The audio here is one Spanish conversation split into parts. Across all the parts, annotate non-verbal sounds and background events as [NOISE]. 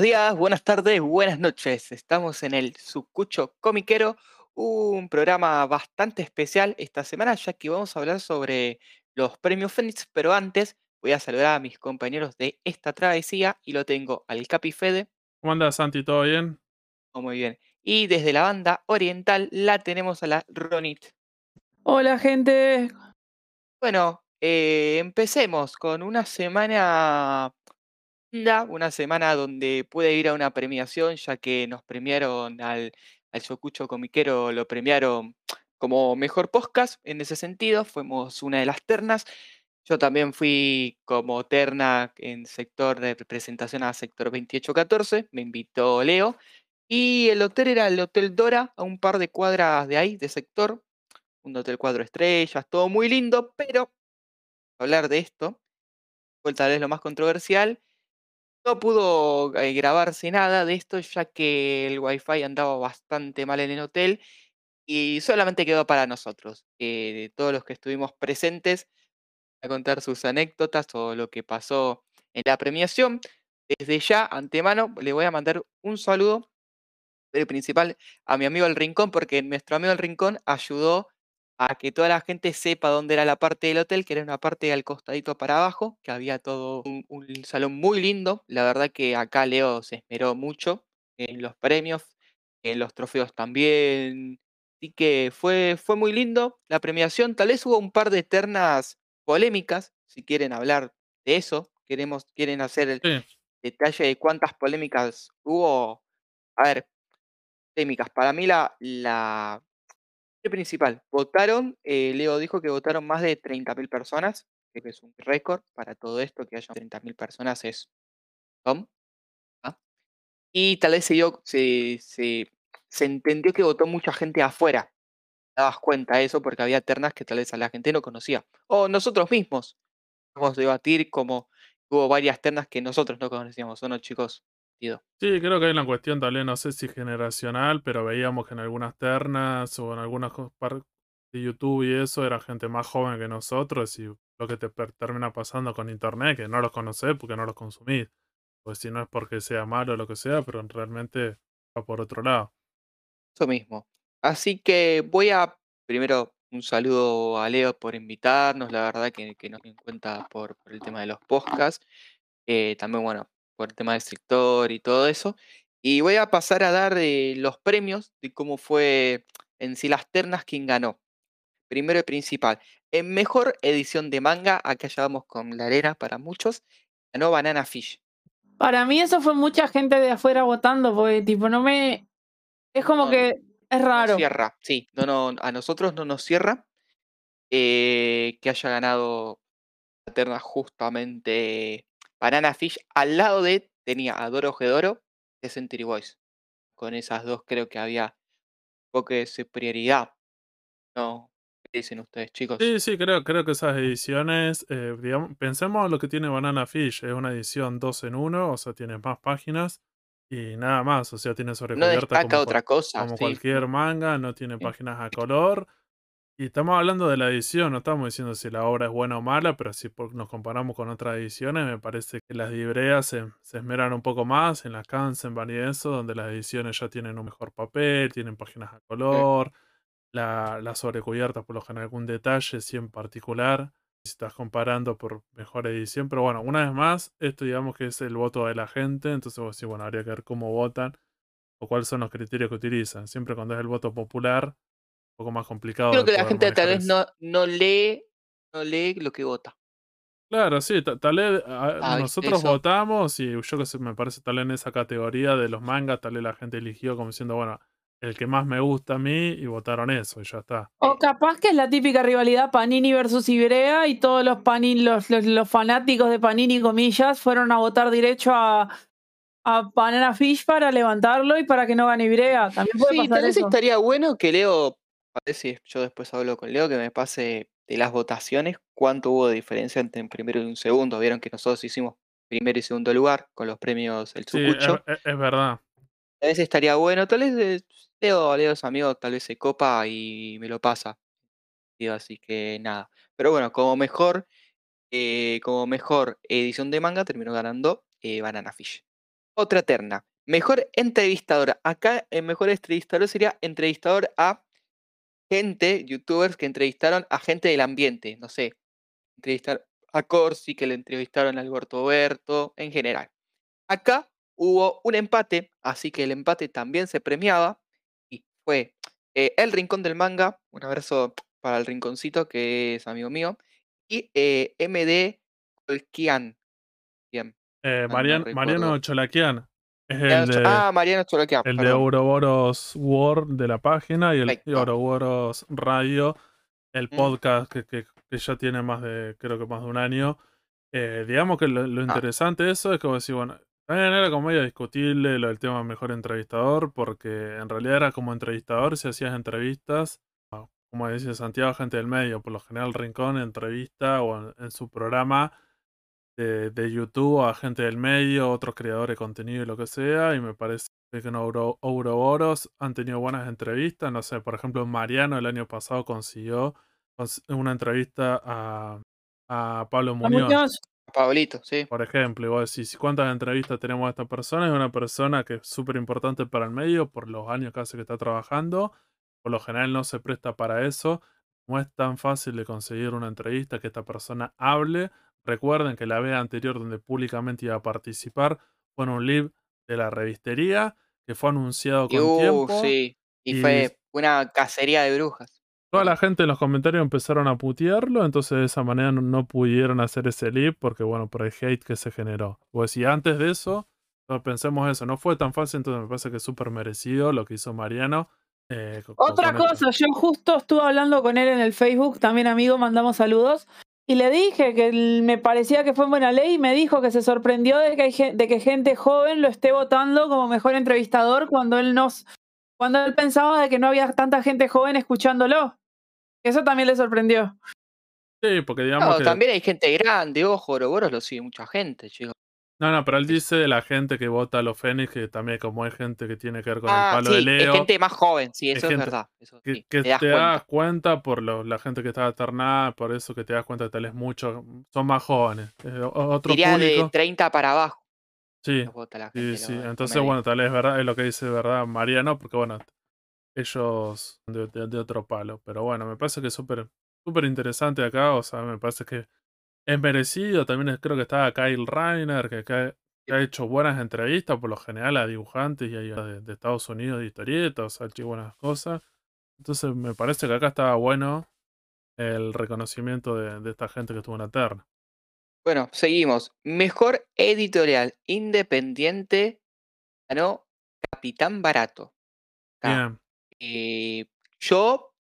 Buenos días, buenas tardes, buenas noches. Estamos en el Sucucho Comiquero, un programa bastante especial esta semana, ya que vamos a hablar sobre los premios Fénix, pero antes voy a saludar a mis compañeros de esta travesía y lo tengo al Capi Fede. ¿Cómo andas, Santi? ¿Todo bien? Oh, muy bien. Y desde la banda oriental la tenemos a la Ronit. Hola, gente. Bueno, eh, empecemos con una semana una semana donde pude ir a una premiación, ya que nos premiaron al, al Socucho Comiquero, lo premiaron como mejor podcast en ese sentido, fuimos una de las ternas. Yo también fui como terna en sector de representación a sector 2814, me invitó Leo. Y el hotel era el Hotel Dora, a un par de cuadras de ahí, de sector. Un hotel cuatro estrellas, todo muy lindo, pero hablar de esto, fue tal vez lo más controversial, no pudo eh, grabarse nada de esto, ya que el wifi andaba bastante mal en el hotel y solamente quedó para nosotros, eh, todos los que estuvimos presentes, a contar sus anécdotas o lo que pasó en la premiación. Desde ya, antemano, le voy a mandar un saludo el principal a mi amigo El Rincón, porque nuestro amigo El Rincón ayudó a que toda la gente sepa dónde era la parte del hotel, que era una parte al costadito para abajo, que había todo un, un salón muy lindo. La verdad que acá Leo se esmeró mucho en los premios, en los trofeos también. Así que fue, fue muy lindo la premiación. Tal vez hubo un par de ternas polémicas, si quieren hablar de eso. Queremos, quieren hacer el Sí. detalle de cuántas polémicas hubo. A ver, polémicas. Para mí la, la principal, votaron, eh, Leo dijo que votaron más de 30.000 personas, que es un récord para todo esto, que haya 30.000 personas es ¿no? ¿Ah? Y tal vez se, dio, se, se, se entendió que votó mucha gente afuera. Te dabas cuenta de eso porque había ternas que tal vez a la gente no conocía. O nosotros mismos. Vamos a debatir como hubo varias ternas que nosotros no conocíamos, ¿o no, chicos? Sí, creo que hay una cuestión tal vez, no sé si generacional, pero veíamos que en algunas ternas o en algunas co- par- de YouTube y eso era gente más joven que nosotros y lo que te termina pasando con internet, que no los conocés porque no los consumís. Pues si no es porque sea malo o lo que sea, pero realmente va por otro lado. Eso mismo. Así que voy a primero un saludo a Leo por invitarnos, la verdad que, que nos dio en cuenta por, por el tema de los podcasts, eh, también bueno, por el tema del sector y todo eso. Y voy a pasar a dar eh, los premios de cómo fue en sí las ternas quien ganó. Primero y principal, en mejor edición de manga, acá ya vamos con la arena para muchos, ganó Banana Fish. Para mí eso fue mucha gente de afuera votando, porque tipo no me... Es como No, que es No raro. cierra, sí, no, no, a nosotros no nos cierra eh, que haya ganado la terna justamente Banana Fish. Al lado de tenía a Doro Gedoro de Century Boys. Con esas dos creo que había un poco de superioridad. ¿No? ¿Qué dicen ustedes, chicos? Sí, sí, creo, creo que esas ediciones, eh, digamos, pensemos lo que tiene Banana Fish, es una edición 2 en 1, o sea, tiene más páginas y nada más, o sea, tiene No sobrecubierta destaca como, otra cosa. como sí, cualquier no, manga, no tiene páginas a color. Y estamos hablando de la edición, no estamos diciendo si la obra es buena o mala, pero si nos comparamos con otras ediciones, me parece que las libreas se, se esmeran un poco más en las Kansenban y eso, donde las ediciones ya tienen un mejor papel, tienen páginas a color, la, la sobrecubierta por lo general algún detalle, sí en particular, si estás comparando por mejor edición, pero bueno, una vez más, esto digamos que es el voto de la gente, entonces vos decís, bueno, habría que ver cómo votan o cuáles son los criterios que utilizan. Siempre cuando es el voto popular, poco más complicado. Creo que la gente tal vez no, no lee no lee lo que vota. Claro, sí, ta- tal vez Ah, ¿viste nosotros eso? votamos y yo que sé, me parece tal vez en esa categoría de los mangas, tal vez la gente eligió como diciendo, bueno, el que más me gusta a mí y votaron eso y ya está. O capaz que es la típica rivalidad Panini versus Ibrea y todos los Panini, los, los, los fanáticos de Panini, comillas, fueron a votar derecho a, a Banana Fish para levantarlo y para que no gane Ibrea. También puede Sí, pasar tal vez eso. estaría bueno que Leo, a si yo después hablo con Leo, que me pase de las votaciones cuánto hubo de diferencia entre un primero y un segundo. Vieron que nosotros hicimos primero y segundo lugar con los premios El Sí, es, Sucucho. es- verdad. Tal vez estaría bueno, tal vez eh, Leo, Leo es amigo, tal vez se copa y me lo pasa. Así que nada. Pero bueno, como mejor, eh, como mejor edición de manga terminó ganando eh, Banana Fish. Otra terna. Mejor entrevistador. Acá el mejor entrevistador sería entrevistador a gente, youtubers que entrevistaron a gente del ambiente. No sé, entrevistar a Corsi, que le entrevistaron a Alberto Berto, en general. Acá hubo un empate, así que el empate también se premiaba. Y fue eh, El Rincón del Manga, un abrazo para el rinconcito, que es amigo mío, y eh, MD Colquian. Bien. Eh, no Marian- recuerdo. Mariano Cholaquian. Es el de, ah, Mariano Choloquian. el de. Ouroboros World de la página y el Perfecto. Ouroboros Radio, el Mm. podcast que, que- que ya tiene más de, creo que más de un año. Eh, digamos que lo, lo Ah. interesante de eso es que vos decís, bueno, también era como medio discutible lo del tema mejor entrevistador, porque en realidad era como entrevistador si hacías entrevistas, como decía Santiago, gente del medio, por lo general Rincón entrevista o en, en su programa de, de YouTube a gente del medio, otros creadores de contenido y lo que sea, y me parece que en Ouro- Ouroboros han tenido buenas entrevistas, no sé, por ejemplo Mariano el año pasado consiguió cons- una entrevista a, a Pablo ¿A Muñoz. Muñoz? Pablito, sí. Por ejemplo, y vos decís, ¿cuántas entrevistas tenemos a esta persona? Es una persona que es súper importante para el medio por los años que hace que está trabajando. Por lo general no se presta para eso. No es tan fácil de conseguir una entrevista que esta persona hable. Recuerden que la vez anterior donde públicamente iba a participar fue en un live de la revistería que fue anunciado Y, con uh, tiempo. sí. Y, y- fue una cacería de brujas. Toda la gente en los comentarios empezaron a putearlo, entonces de esa manera no, no pudieron hacer ese live porque, bueno, por el hate que se generó. Pues si antes de eso, no, pensemos eso, no fue tan fácil, entonces me parece que es súper merecido lo que hizo Mariano. eh, Otra esto. cosa, yo justo estuve hablando con él en el Facebook, también amigo, mandamos saludos. Y le dije que me parecía que fue en buena ley y me dijo que se sorprendió de que, hay, de que gente joven lo esté votando como mejor entrevistador cuando él nos, cuando él pensaba de que no había tanta gente joven escuchándolo. Eso también le sorprendió. Sí, porque digamos No, que... también hay gente grande, ojo, Ouroboros lo sigue mucha gente, chicos. No, no, pero él dice de la gente que vota a los Fénix, que también como hay gente que tiene que ver con Ah, el palo de Leo. es gente más joven, sí, es eso es gente verdad. Eso que, sí, que te das te cuenta. das cuenta por lo- la gente que está alternada, por eso que te das cuenta que tal es mucho, son más jóvenes. Eh, otro Diría de público. 30 para abajo. Sí, la sí, gente, sí. lo- lo Entonces, bueno, tal vez es verdad, es lo que dice de verdad Mariano, porque bueno, ellos de, de- de otro palo. Pero bueno, me parece que es súper súper interesante acá, o sea, me parece que es merecido. También creo que está Kyle Reiner, que, que- ha hecho buenas entrevistas, por lo general a dibujantes y a, de, de Estados Unidos de historietas, ha hecho buenas cosas. Entonces me parece que acá estaba bueno el reconocimiento de, de esta gente que estuvo en la terna. Bueno, seguimos. Mejor editorial independiente ganó Capitán Barato. Bien. Eh, yo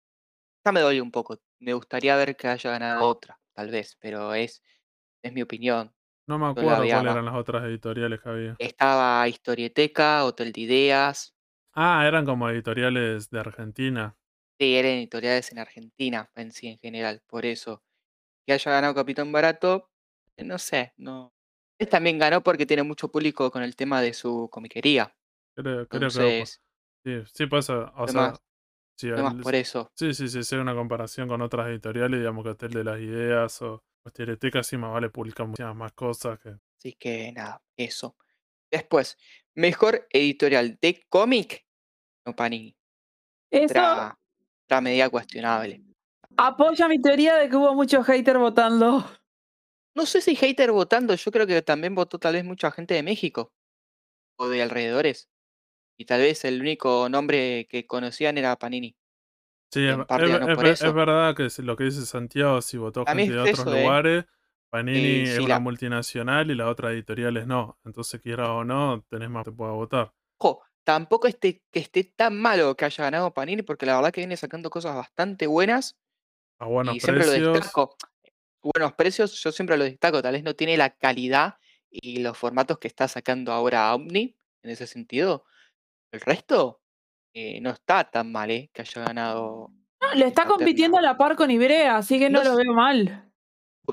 ya me doy un poco. Me gustaría ver que haya ganado otra, tal vez, pero es, es mi opinión. No me acuerdo cuáles eran las otras editoriales que había. Estaba Historieteca, Hotel de Ideas. Ah, eran como editoriales de Argentina. Sí, eran editoriales en Argentina en sí, en general. Por eso. Que haya ganado Capitán Barato, eh, no sé, no. Él también ganó porque tiene mucho público con el tema de su comiquería. Creo, creo que Entonces, sí, sí, pues, o sea, sí, el- por eso. sí, sí, sí, sí, hay una comparación con otras editoriales, digamos que Hotel de las Ideas o Estereoteca, sí, más vale publicar muchas más cosas que Así que nada, eso. Después, mejor editorial de cómic, no Panini. Eso Otra, otra medida cuestionable. apoya mi teoría de que hubo muchos haters votando. No sé si hater votando, yo creo que también votó tal vez mucha gente de México o de alrededores. Y tal vez el único nombre que conocían era Panini. Sí, es, verdad que lo que dice Santiago, si votó A gente de otros eso, ¿eh? lugares, Panini es una la- multinacional y las otras editoriales no. Entonces, quiera o no, tenés más que pueda votar. Ojo, tampoco este, que esté tan malo que haya ganado Panini, porque la verdad que viene sacando cosas bastante buenas A buenos y siempre lo precios. destaco. Buenos precios, yo siempre lo destaco, tal vez no tiene la calidad y los formatos que está sacando ahora Omni, en ese sentido. El resto eh, no está tan mal, ¿eh? Que haya ganado No, le está compitiendo a la par con Ibrea, así que no, No lo veo mal.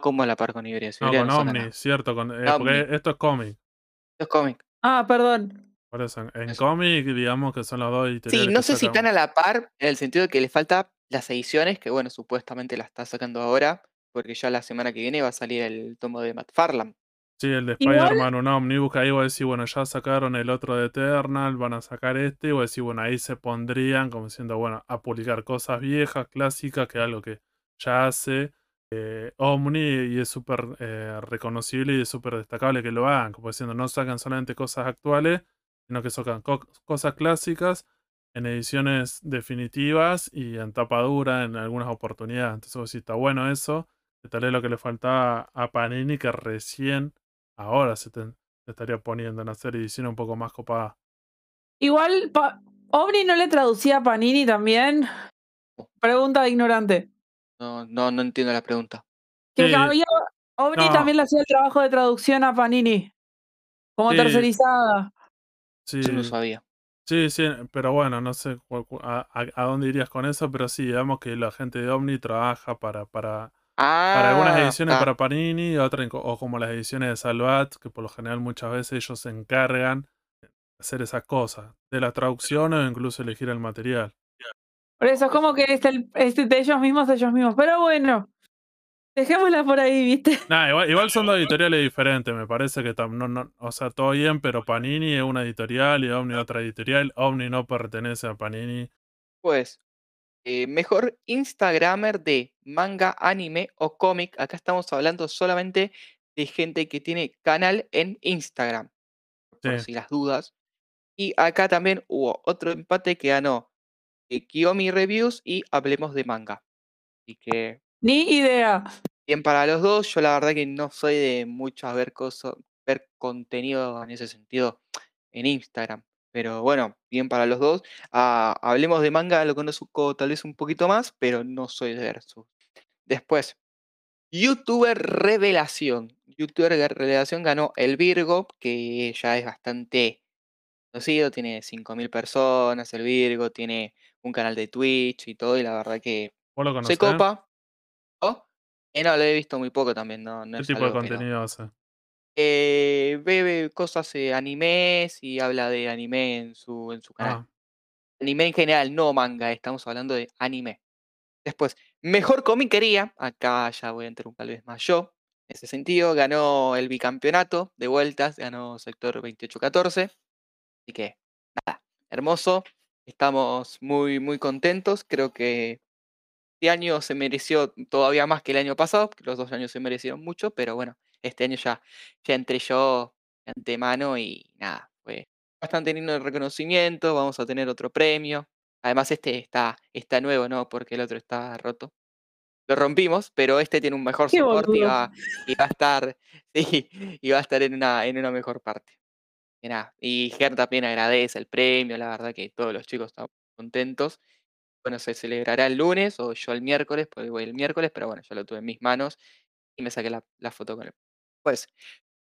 como a la par con Iberia. si No, con no Omni, cierto, con, eh, Omni. porque esto es cómic. Esto es cómic. Ah, perdón. Por eso, en, cómic, digamos que son las dos. Sí, no sé si están a la par en el sentido de que le falta las ediciones, que bueno, supuestamente la está sacando ahora, porque ya la semana que viene va a salir el tomo de Matt Farlam. Sí, el de Spider-Man, un Omnibus, ahí vos decís, bueno, ya sacaron el otro de Eternal, van a sacar este, y vos decís, bueno, ahí se pondrían como diciendo, bueno, a publicar cosas viejas, clásicas, que es algo que ya hace eh, Omni y es súper eh, reconocible y es súper destacable que lo hagan, como diciendo, no sacan solamente cosas actuales, sino que sacan co- cosas clásicas en ediciones definitivas y en tapa dura en algunas oportunidades. Entonces decís, está bueno eso, que tal vez lo que le faltaba a Panini, que recién ahora se, te, se estaría poniendo en hacer ediciones un poco más copadas. Igual, pa- ¿Omni no le traducía a Panini también? Pregunta de ignorante. No, no, no entiendo la pregunta. Que Sí. había- Omni No. también le hacía el trabajo de traducción a Panini. Como Sí. tercerizada. Sí, Yo no sabía. sí, sí, pero bueno, no sé a- a dónde irías con eso, pero sí, digamos que la gente de Omni trabaja para, para, para algunas Ah, ediciones para Panini y otras, o como las ediciones de Salvat, que por lo general muchas veces ellos se encargan de hacer esas cosas, de la traducción o incluso elegir el material. Por eso es como que es, el, es de ellos mismos, de ellos mismos. Pero bueno, dejémosla por ahí, ¿viste? Nah, igual, igual son dos [LAUGHS] editoriales diferentes, me parece que tam- no, no, o sea, todo bien, pero Panini es una editorial y Omni otra editorial. Omni no pertenece a Panini. Pues, eh, mejor Instagramer de manga, anime o cómic. Acá estamos hablando solamente de gente que tiene canal en Instagram. Por si las dudas. Y acá también hubo otro empate que ganó eh, Kiyomi Reviews y Hablemos de Manga. Así que Ni idea. bien para los dos. Yo la verdad que no soy de mucho ver cosas, ver contenido en ese sentido en Instagram. Pero bueno, bien para los dos. Ah, hablemos de manga, lo conozco tal vez un poquito más, pero no soy de ver su. Después, YouTuber Revelación. YouTuber Revelación ganó el Virgo, que ya es bastante conocido, tiene 5.000 personas, el Virgo, tiene un canal de Twitch y todo, y la verdad que ¿Vos lo se copa. ¿Oh? Eh, no, lo he visto muy poco también, no, no ¿Qué es tipo de no- contenido hace? Eh, ve, cosas de animes y habla de anime en su, en su canal. Ah, Anime en general, no manga, estamos hablando de anime. Después, mejor comiquería, acá ya voy a entrar un tal vez más yo. En ese sentido, ganó el bicampeonato de vueltas, ganó sector 28-14. Así que, nada, hermoso. Estamos muy, muy contentos. Creo que este año se mereció todavía más que el año pasado, que los dos años se merecieron mucho, pero bueno, este año ya, ya entré yo de antemano y nada, fue bastante lindo el reconocimiento, vamos a tener otro premio. Además este está, está nuevo, ¿no? Porque el otro está roto. Lo rompimos, pero este tiene un mejor Qué soporte y va, y va a estar, [LAUGHS] sí, y va a estar en una, en una mejor parte. Y nada, y Ger también agradece el premio, la verdad que todos los chicos están contentos. Bueno, se celebrará el lunes o yo el miércoles, porque voy el miércoles, pero bueno, ya lo tuve en mis manos y me saqué la, la foto con él. Pues,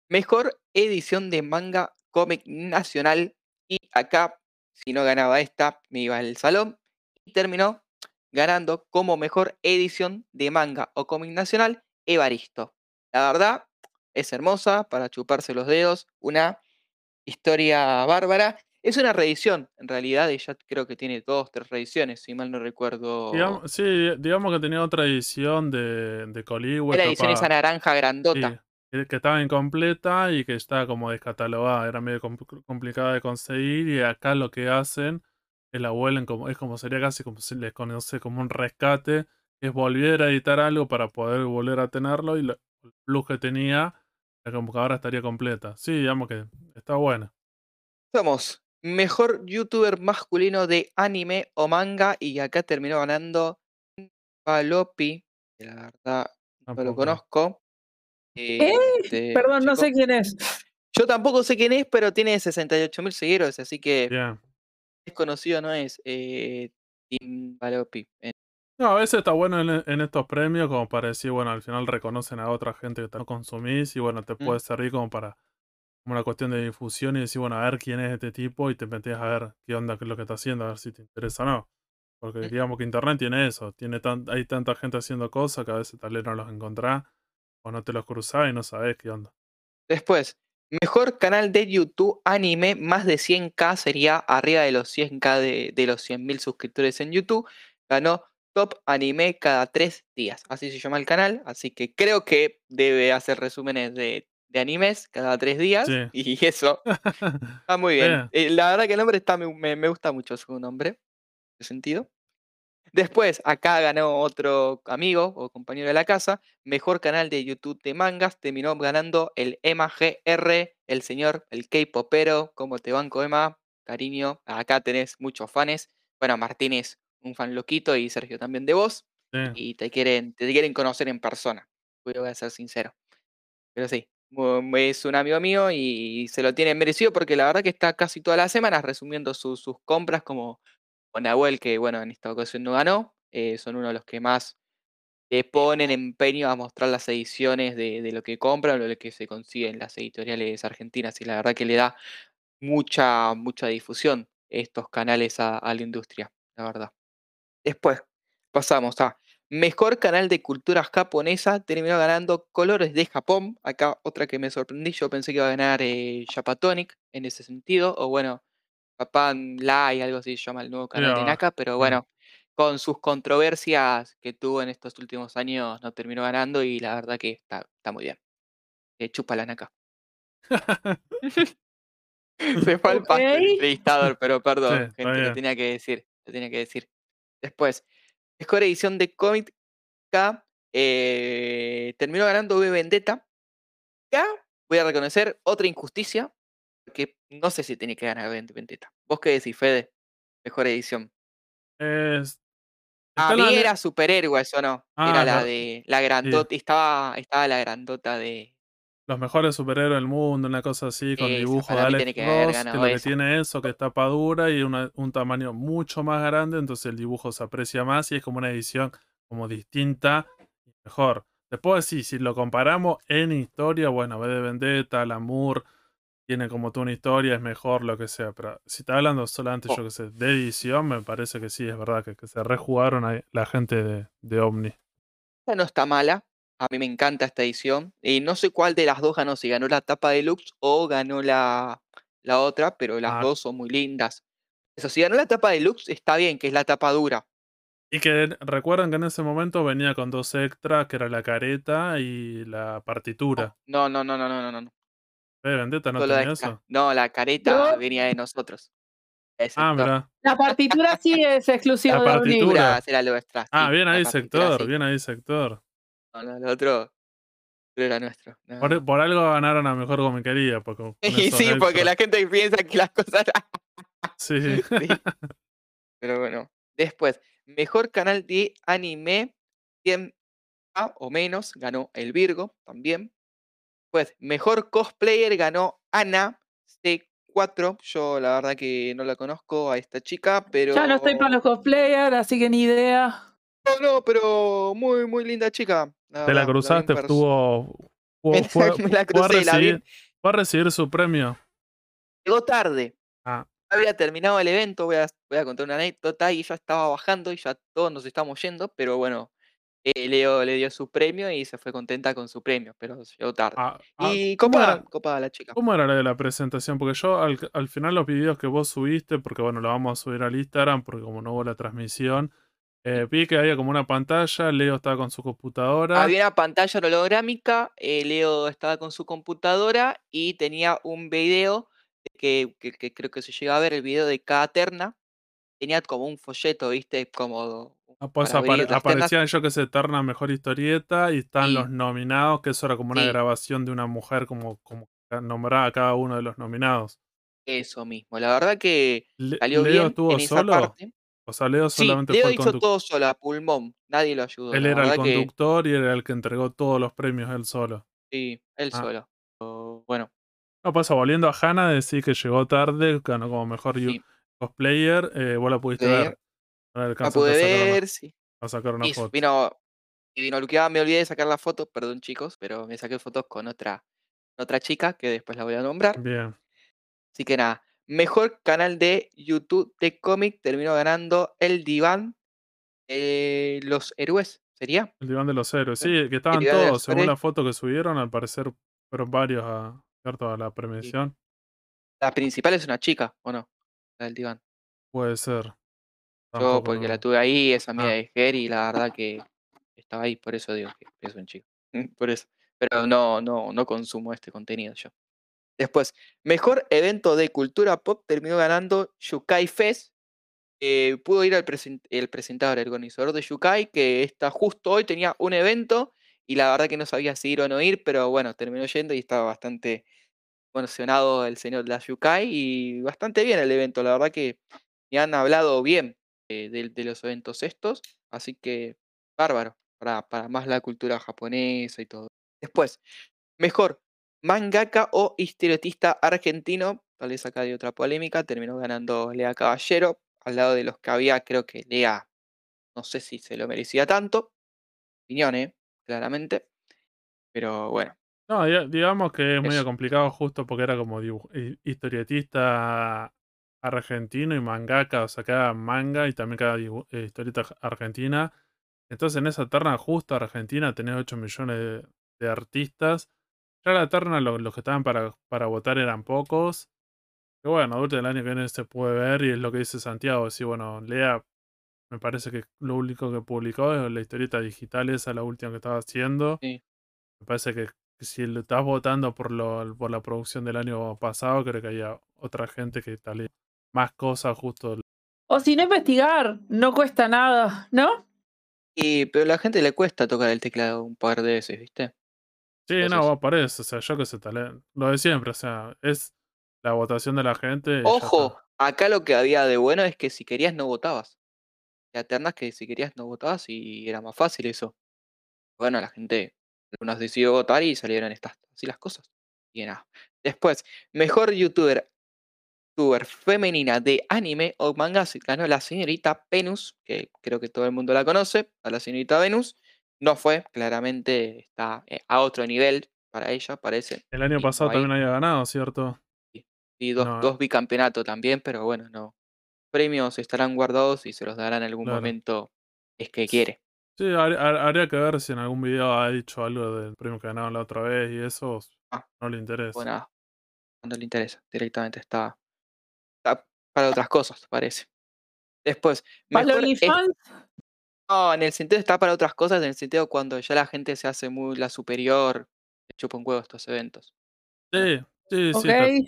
mejor edición de manga cómic nacional. Y acá, si no ganaba esta, me iba al salón. Y terminó ganando como mejor edición de manga o cómic nacional, Evaristo. La verdad, es hermosa para chuparse los dedos. Una historia bárbara. Es una reedición, en realidad, ella creo que tiene dos, tres reediciones, si mal no recuerdo. digamos, sí, digamos que tenía otra edición de, de Coligüe, la edición esa naranja grandota. sí, que- estaba incompleta y que estaba como descatalogada, era medio compl- complicada de conseguir y acá lo que hacen es la vuelven como, es como sería casi como se les conoce como un rescate, es volver a editar algo para poder volver a tenerlo y lo- el plus que tenía, la computadora estaría completa. Sí, digamos que está buena. Somos mejor youtuber masculino de anime o manga y acá terminó ganando Palopi, que la verdad no lo conozco. ¿Eh? Este Perdón, no sé quién es. Yo tampoco sé quién es, pero tiene 68.000 seguidores, así que Bien. desconocido no es eh. Eh, No, a veces está bueno en, en estos premios como para decir, bueno, al final reconocen a otra gente que no consumís y bueno, te puede servir como para como una cuestión de difusión y decir, bueno, a ver quién es este tipo y te metes a ver qué onda, qué es lo que está haciendo, a ver si te interesa o no. Porque Mm. digamos que internet tiene eso, tiene tan, hay tanta gente haciendo cosas que a veces tal vez no los encontrás o no te los cruzás y no sabes qué onda. Después, mejor canal de YouTube anime, más de 100k, sería arriba de los 100k de, de los 100.000 suscriptores en YouTube. Ganó Top Anime cada tres días, así se llama el canal, así que creo que debe hacer resúmenes de, de animes cada tres días. Sí. [LAUGHS] Y eso [LAUGHS] está muy bien. Eh, la verdad que el nombre está, me, me- me gusta mucho su nombre. En ese sentido. Después, acá ganó otro amigo o compañero de la casa, mejor canal de YouTube de mangas, terminó ganando el Emma GR, el señor, el K-popero, como te banco Emma, cariño, acá tenés muchos fans, bueno, Martín es un fan loquito y Sergio también de vos, Sí. y te quieren, te quieren conocer en persona, voy a ser sincero. Pero sí, es un amigo mío y se lo tiene merecido porque la verdad que está casi todas las semanas resumiendo sus compras como con Nahuel, que bueno, en esta ocasión no ganó, eh, son uno de los que más le ponen empeño a mostrar las ediciones de, de lo que compran de lo que se consigue en las editoriales argentinas y la verdad que le da mucha, mucha difusión estos canales a, a la industria, la verdad. Después pasamos a Mejor canal de cultura japonesa, terminó ganando Colores de Japón. Acá otra que me sorprendí, yo pensé que iba a ganar eh, Japatonic en ese sentido, o bueno, Japan Live, algo así se llama el nuevo canal de. Naka, pero bueno, con sus controversias que tuvo en estos últimos años, no terminó ganando y la verdad que está, está muy bien. Eh, chupa la Naka. [LAUGHS] [LAUGHS] Se fue al pasto el entrevistador, pero [LAUGHS] perdón, Sí, está gente, lo bien. tenía que decir, lo tenía que decir. Después, mejor edición de cómic K, eh, terminó ganando V Vendetta. Acá voy a reconocer otra injusticia, porque no sé si tenía que ganar Vendetta. ¿Vos qué decís, Fede? Mejor edición. Es- A mí era superhéroes o no. Ah, era la de la grandota. Estaba, estaba la grandota de. los mejores superhéroes del mundo, una cosa así, con dibujo de Alex tiene que Ross, que lo que tiene eso, que es tapa dura y una- un tamaño mucho más grande, entonces el dibujo se aprecia más y es como una edición como distinta y mejor. Después sí, si lo comparamos en historia, bueno, V de Vendetta, Lamour, tiene como tú una historia, es mejor, lo que sea, pero si está hablando solamente, Oh. yo que sé, de edición, me parece que sí, es verdad, que, que se rejugaron ahí la gente de, de Omni. Esta no está mala. A mí me encanta esta edición. Y no sé cuál de las dos ganó, si ganó la tapa deluxe o ganó la, la otra, pero las Ah. dos son muy lindas. Eso, si ganó la tapa deluxe, está bien, que es la tapa dura. Y que recuerdan que en ese momento venía con dos extras, que era la careta y la partitura. No, no, no, no, no, no, no. No. ¿Eh, Vendetta no Solo tenía eso? No, la careta No. venía de nosotros. Ese Ah, mira. La partitura sí es exclusiva La de Omni. partitura. Extra. Ah, bien la ahí, sector, sí. bien ahí, sector. No, no, lo otro era nuestro. no, Por, algo ganaron a mejor comiquería. Porque [LAUGHS] con Y sí, porque la gente piensa que las cosas. Sí. [LAUGHS] Sí. [LAUGHS] Pero bueno. Después, mejor canal de anime 100 A o menos, ganó el Virgo también. Pues, mejor cosplayer ganó Ana C4. Yo la verdad que no la conozco a esta chica, pero. Ya no estoy para los cosplayers, así que ni idea. No, no, pero muy, muy linda chica. Te verdad, la cruzaste, estuvo. [LAUGHS] Fue, la- fue- me la fue a crucé, la vi. recibir, fue a recibir su premio. Llegó tarde. Ah, Había terminado el evento, voy a, voy a contar una anécdota y ella estaba bajando y ya todos nos estamos yendo, pero bueno, eh, Leo le dio su premio y se fue contenta con su premio, pero llegó tarde. ah, ah, y ¿cómo era? copada la chica. ¿Cómo era la de la presentación? Porque yo al, al final los videos que vos subiste, porque bueno, lo vamos a subir al Instagram, porque como no hubo la transmisión, eh, vi que había como una pantalla, Leo estaba con su computadora. Había una pantalla holográmica, eh, Leo estaba con su computadora y tenía un video que, que- que creo que se llega a ver, el video de cada terna. Tenía como un folleto, ¿viste? Como Ah, pues para abrir apare- las ternas. aparecían, yo que sé, Eterna Mejor Historieta y están Sí. los nominados, que eso era como una Sí. grabación de una mujer como, como que nombraba a cada uno de los nominados. Eso mismo. La verdad que Le- salió ¿Leo bien estuvo en esa solo? parte. O sea, Leo Sí, solamente Leo fue el hizo todo solo, a pulmón. Nadie lo ayudó. Él era el que conductor y era el que entregó todos los premios él solo. sí, él Ah. solo. Bueno, No pasa, volviendo a Hannah, decir que llegó tarde, ganó como mejor sí. cosplayer, eh, vos la pudiste ver. No La pude a sacar una, ver, sí. a sacar una Y foto. vino, y vino luqueada, me olvidé de sacar la foto, perdón chicos, pero me saqué fotos con otra, otra chica que después la voy a nombrar. Bien. Así que nada, mejor canal de YouTube de cómic terminó ganando el diván. eh, los héroes, ¿sería? El diván de los héroes. Sí, que estaban todos, según héroes. la foto que subieron, al parecer fueron varios a, ¿cierto? a la premiación. La principal es una chica, ¿o no? La del diván. Puede ser. Yo porque la tuve ahí, es amiga Ah. de Ger y la verdad que estaba ahí, por eso digo que es un chico. [LAUGHS] Por eso. pero no, no, no consumo este contenido yo. Después, mejor evento de cultura pop terminó ganando Yukai Fest. Eh, pudo ir el, el presentador, el organizador de Yukai, que está justo hoy, tenía un evento y la verdad que no sabía si ir o no ir, pero bueno, terminó yendo y estaba bastante emocionado el señor de la Yukai y bastante bien el evento, la verdad que me han hablado bien eh, de, los eventos estos, así que bárbaro, para, para más la cultura japonesa y todo. Después, mejor mangaka o historietista argentino, tal vez acá hay otra polémica, terminó ganando Lea Caballero, al lado de los que había, creo que Lea, no sé si se lo merecía tanto, opinión, ¿eh? claramente, pero bueno. No, digamos que es medio complicado justo porque era como historietista argentino y mangaka, o sea, cada manga y también cada eh, historieta argentina. Entonces en esa terna justo Argentina tenés 8 millones de artistas ya la terna, los que estaban para, para votar eran pocos. Pero bueno, adulto del año que viene se puede ver y es lo que dice Santiago. Sí, bueno, Lea, me parece que lo único que publicó es la historieta digital, esa la última que estaba haciendo. Me parece que si le estás votando por, lo, por la producción del año pasado, creo que haya otra gente que tal más cosas justo. O si no investigar, no cuesta nada, ¿no? Y, pero a la gente le cuesta tocar el teclado un par de veces, ¿viste? Sí, no, por eso, o sea, yo que sé, talento. Lo de siempre, o sea, es la votación de la gente. Ojo, acá lo que había de bueno es que si querías no votabas. Y eternas que si querías no votabas y era más fácil eso. Bueno, la gente, algunos decidió votar y salieron estas, así las cosas. Y nada. Después, mejor youtuber, youtuber femenina de anime o manga ganó la señorita Venus, que creo que todo el mundo la conoce, a la señorita Venus. No fue, claramente está eh, a otro nivel para ella, parece. El año pasado también había ganado, ¿cierto? Y dos, dos bicampeonatos también, pero bueno, no. Premios estarán guardados y se los darán en algún momento, es que quiere. Sí, habría que ver si en algún video ha dicho algo del premio que ganaron la otra vez y eso ah, no le interesa. Bueno, no le interesa, directamente está para otras cosas, parece. Después, mejor, no, en el sentido está para otras cosas, en el sentido cuando ya la gente se hace muy la superior, chupa un huevo estos eventos. Sí, sí, sí.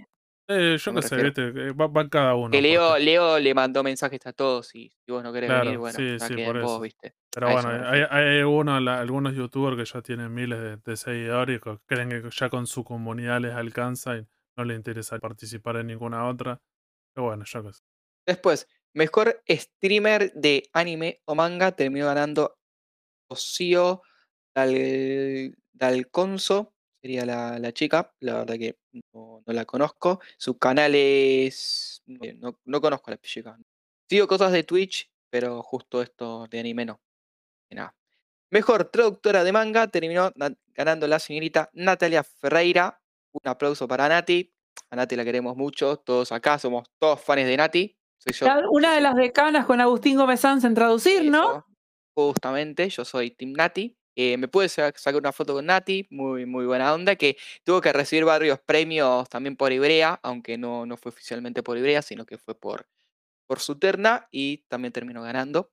yo no sé, viste, va, cada uno. Que Leo, Leo le mandó mensajes a todos y si vos no querés venir, bueno, sí, sí, por vos, viste. Pero bueno, hay, hay algunos youtubers que ya tienen miles de, seguidores y que creen que ya con su comunidad les alcanza y no les interesa participar en ninguna otra. Después, Mejor streamer de anime o manga terminó ganando Rocío Dal, Dalconso, sería la, chica, la verdad que no, la conozco. Su canal es. No, no, conozco a la chica. Sigo cosas de Twitch, pero justo esto de anime no. Nada. Mejor traductora de manga terminó ganando la señorita Natalia Ferreira. Un aplauso para Nati. A Nati la queremos mucho. Todos acá somos todos fans de Nati una de las decanas con Agustín Gómez Sanz en traducir, ¿no? Justamente, yo soy Tim Nati. Eh, me pude sacar una foto con Nati, muy, muy buena onda, que tuvo que recibir varios premios también por Ibrea, aunque no, no fue oficialmente por Ibrea, sino que fue por, por su terna y también terminó ganando.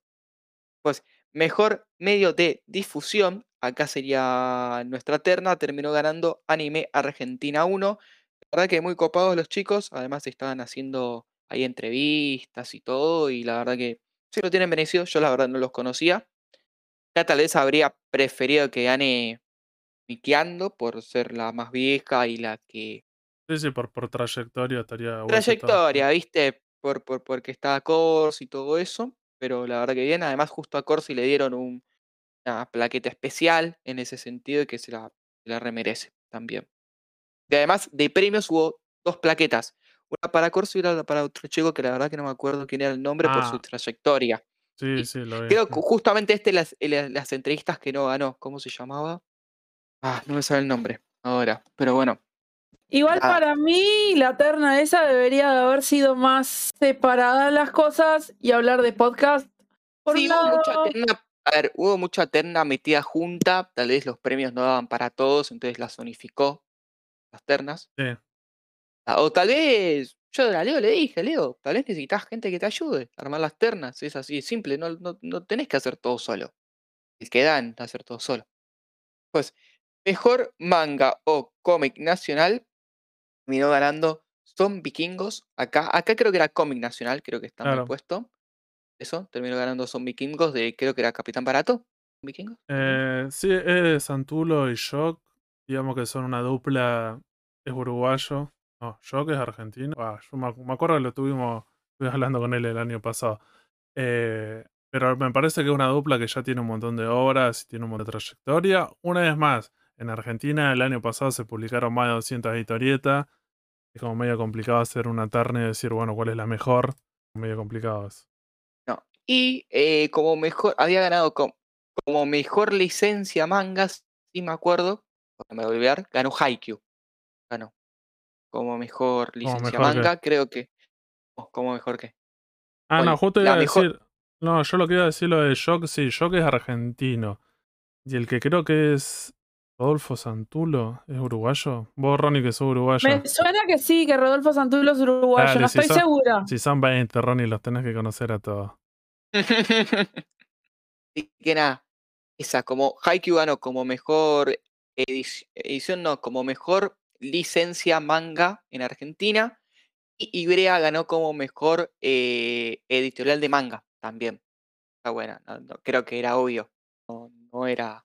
Pues mejor medio de difusión, acá sería nuestra terna, terminó ganando Anime Argentina 1. La verdad que muy copados los chicos, además estaban haciendo hay entrevistas y todo, y la verdad que sí lo tienen merecido, yo la verdad no los conocía. Ya tal vez habría preferido que gane Miqueando por ser la más vieja y la que... Sí, sí, por, por trayectoria estaría... Trayectoria, viste, por, por, porque está Corsi y todo eso, pero la verdad que bien, además justo a Corsi le dieron un, una plaqueta especial en ese sentido y que se la, se la remerece también. Y además de premios hubo dos plaquetas. Una para Corso y otra para otro chico que la verdad que no me acuerdo quién era el nombre por su ah. trayectoria. Sí, sí, lo. Creo que justamente este, las, las entrevistas que no ganó, ¿cómo se llamaba? Ah, no me sabe el nombre ahora, pero bueno. Igual para mí la terna esa debería de haber sido más separada las cosas y hablar de podcast. Por sí, hubo mucha terna, a ver, hubo mucha terna metida junta, tal vez los premios no daban para todos, entonces las unificó, las ternas. Sí. Ah, o tal vez, yo a Leo le dije, Leo, tal vez necesitas gente que te ayude a armar las ternas, es así simple, no, no, no tenés que hacer todo solo. El que dan hacer todo solo. Pues, Mejor manga o cómic nacional terminó ganando Son Vikingos. Acá, acá creo que era cómic nacional, creo que está mal Claro. puesto. Eso, terminó ganando Son Vikingos de, creo que era Capitán Barato. ¿Vikingos? Eh, sí, es Santulo y Shock. Digamos que son una dupla. Es uruguayo. No, Shock es argentino. Ah, yo me, ac- me acuerdo que lo tuvimos. Hablando con él el año pasado. Eh, pero me parece que es una dupla que ya tiene un montón de obras y tiene un montón de trayectoria. Una vez más, en Argentina el año pasado se publicaron más de 200 historietas. Es como medio complicado hacer una terna y decir, bueno, cuál es la mejor. Medio complicado eso. No. Y eh, como mejor, había ganado com- como mejor licencia mangas, sí me acuerdo, me voy a olvidar, ganó Haikyuu. Ganó. Como mejor licencia mejor manga, creo que. oh, como mejor que. Ah, no, justo iba a mejor- decir. No, yo lo que iba a decir lo de Shock, sí, Shock es argentino. Y el que creo que es Rodolfo Santulo, ¿es uruguayo? Vos, Ronnie, que sos uruguayo. Me suena que sí, que Rodolfo Santulo es uruguayo, Dale, no si estoy sos- segura. Si son 20, Ronnie, los tenés que conocer a todos. [LAUGHS] Así que nada, esa como Haikyuu ganó como mejor edici- edición, no, como mejor licencia manga en Argentina. Y Ibrea ganó como mejor eh, editorial de manga también. Está buena, no- no, creo que era obvio. No, no era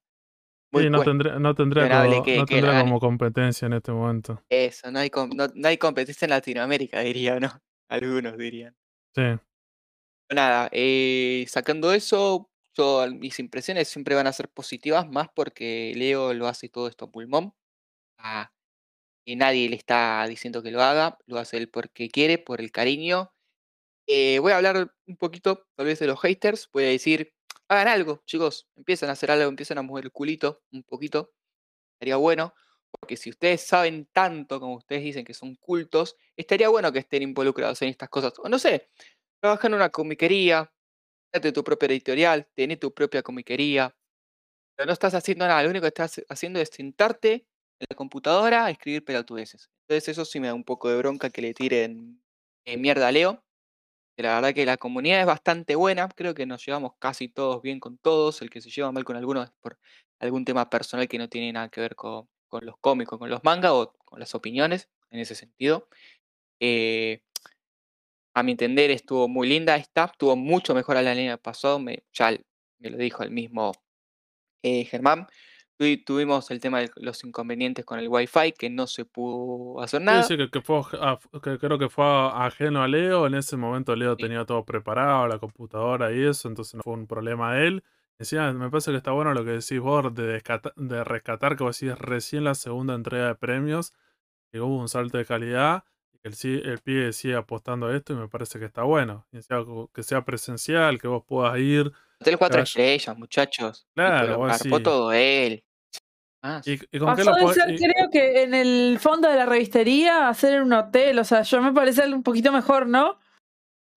muy Sí, no tendría, no tendría, como, que- no que la tendría gane. como competencia en este momento. Eso, no hay, no hay competencia en Latinoamérica, [LAUGHS] diría, ¿no? Algunos dirían. Sí. Nada, eh, sacando eso, mis impresiones siempre van a ser positivas, más porque Leo lo hace todo esto a pulmón. a- y nadie le está diciendo que lo haga, lo hace él porque quiere, por el cariño. Eh, voy a hablar un poquito, tal vez, de los haters. Voy a decir, hagan algo, chicos, empiezan a hacer algo, empiezan a mover el culito un poquito. Estaría bueno, porque si ustedes saben tanto como ustedes dicen que son cultos, estaría bueno que estén involucrados en estas cosas. O no sé, trabaja en una comiquería, Créate tu propia editorial, tené tu propia comiquería. Pero no estás haciendo nada, lo único que estás haciendo es sentarte en la computadora a escribir pelotudeces. Entonces eso sí me da un poco de bronca que le tiren eh, mierda a Leo. La verdad que la comunidad es bastante buena, creo que nos llevamos casi todos bien con todos. El que se lleva mal con algunos es por algún tema personal que no tiene nada que ver con, con los cómics, con los mangas o con las opiniones en ese sentido. Eh, a mi entender estuvo muy linda esta, estuvo mucho mejor al año pasado, me, ya me lo dijo el mismo eh, Germán. Tuvi- tuvimos el tema de los inconvenientes con el wifi, que no se pudo hacer nada. Sí, sí, que, que fue, a- que creo que fue a- ajeno a Leo. En ese momento Leo Sí. tenía todo preparado, la computadora y eso, entonces no fue un problema de él. Encima, me parece que está bueno lo que decís vos de, descata- de rescatar, que vos decís recién la segunda entrega de premios, que hubo un salto de calidad, el, el pibe sigue apostando a esto, y me parece que está bueno. Que sea presencial, que vos puedas ir. Hotel 4 vaya- estrellas, muchachos. Claro, lo decís. todo él. Más. ¿Y, y con qué Pasó lo de ser, y- creo que en el fondo de la revistería a ser en un hotel. O sea, yo me parece un poquito mejor, ¿no?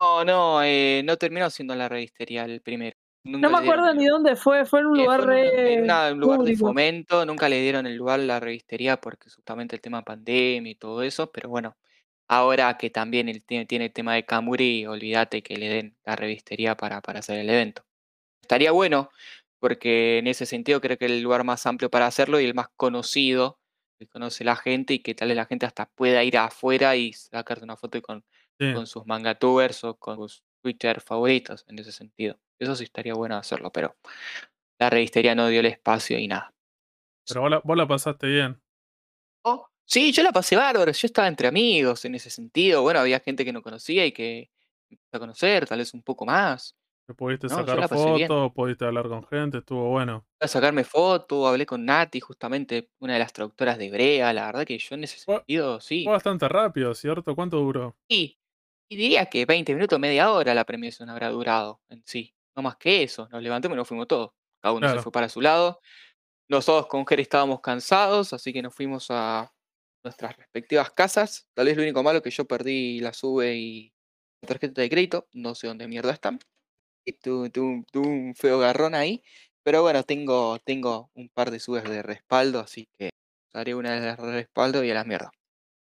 No, no, eh, no terminó siendo la revistería el primero. Nunca No me dieron acuerdo ni dónde fue. Fue en un lugar en una- re en una- un lugar de fomento, nunca le dieron el lugar a la revistería porque justamente el tema pandemia y todo eso, pero bueno, ahora que también el, tiene, tiene el tema de Camuri, olvídate que le den la revistería para, para hacer el evento. Estaría bueno, porque en ese sentido creo que es el lugar más amplio para hacerlo y el más conocido, que conoce la gente y que tal vez la gente hasta pueda ir afuera y sacarte una foto con, sí. con sus mangatubers o con sus Twitter favoritos en ese sentido. Eso sí estaría bueno hacerlo, pero la revistería no dio el espacio y nada. Pero vos la, vos la pasaste bien. Oh, sí, yo la pasé bárbaro, yo estaba entre amigos en ese sentido. Bueno, había gente que no conocía y que empecé a conocer, tal vez un poco más. Te pudiste No, sacar fotos, pudiste hablar con gente, estuvo bueno. A sacarme fotos, hablé con Nati, justamente una de las traductoras de Brea. La verdad que yo en ese Fue- sentido, sí. Fue bastante rápido, ¿cierto? ¿Cuánto duró? Y, y diría que 20 minutos, media hora la premiación habrá durado en sí. No más que eso. Nos levantamos y nos fuimos todos. Cada uno Claro. se fue para su lado. Nosotros con Ger estábamos cansados, así que nos fuimos a nuestras respectivas casas. Tal vez lo único malo que yo perdí la sube y la tarjeta de crédito. No sé dónde mierda están. Y tuve, un- tuve un feo garrón ahí. Pero bueno, tengo, tengo un par de subes de respaldo, así que haré una de las respaldo y a la mierda.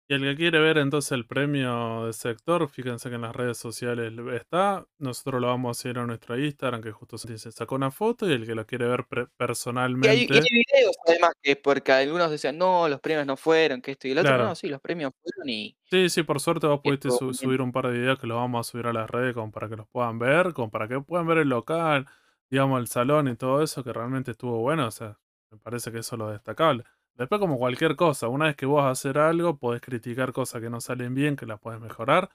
Y el que quiere ver entonces el premio de sector, fíjense que en las redes sociales está. Nosotros lo vamos a hacer a nuestro Instagram, que justo se sacó una foto, y el que lo quiere ver Y hay, personalmente. y hay videos, además, que porque algunos decían, no, los premios no fueron, que esto y el otro. Claro. No, sí, los premios fueron y. Sí, sí, por suerte vos pudiste su- subir un par de videos que los vamos a subir a las redes como para que los puedan ver, como para que puedan ver el local, digamos, el salón y todo eso, que realmente estuvo bueno. O sea, me parece que eso es lo destacable. Después, como cualquier cosa, una vez que vos hacer algo, podés criticar cosas que no salen bien, que las podés mejorar,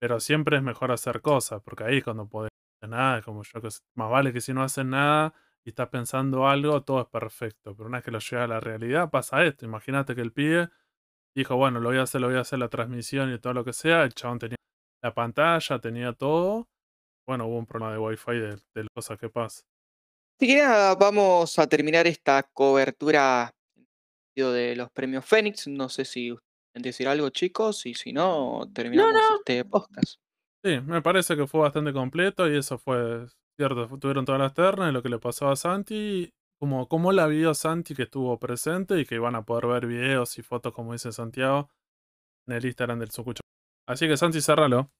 pero siempre es mejor hacer cosas, porque ahí es cuando podés hacer nada, como yo que más vale que si no haces nada y estás pensando algo, todo es perfecto. Pero una vez que lo llega a la realidad, pasa esto. Imagínate que el pibe dijo, bueno, lo voy a hacer, lo voy a hacer la transmisión y todo lo que sea. El chabón tenía la pantalla, tenía todo. Bueno, hubo un problema de wifi de, de cosas que pasa. Así que nada, vamos a terminar esta cobertura de los premios Fénix. No sé si quieren decir algo, chicos, y si no, terminamos no. este podcast. Sí, me parece que fue bastante completo y eso fue cierto. Tuvieron todas las ternas lo que le pasó a Santi, como, como la vio Santi que estuvo presente y que van a poder ver videos y fotos, como dice Santiago, en el Instagram del Sucucho. Así que Santi, cerralo.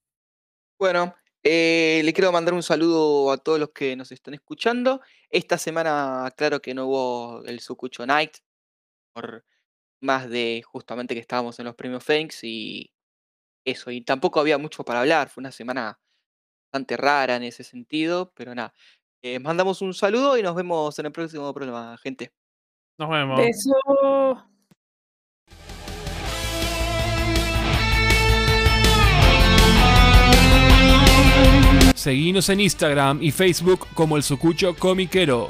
Bueno, eh, le quiero mandar un saludo a todos los que nos están escuchando. Esta semana, claro que no hubo el Sucucho Night, por más de justamente que estábamos en los premios Fénix y eso, y tampoco había mucho para hablar, fue una semana bastante rara en ese sentido, pero nada. Eh, mandamos un saludo y nos vemos en el próximo programa, gente. Nos vemos. Beso. Seguinos en Instagram y Facebook como el Sucucho Comiquero.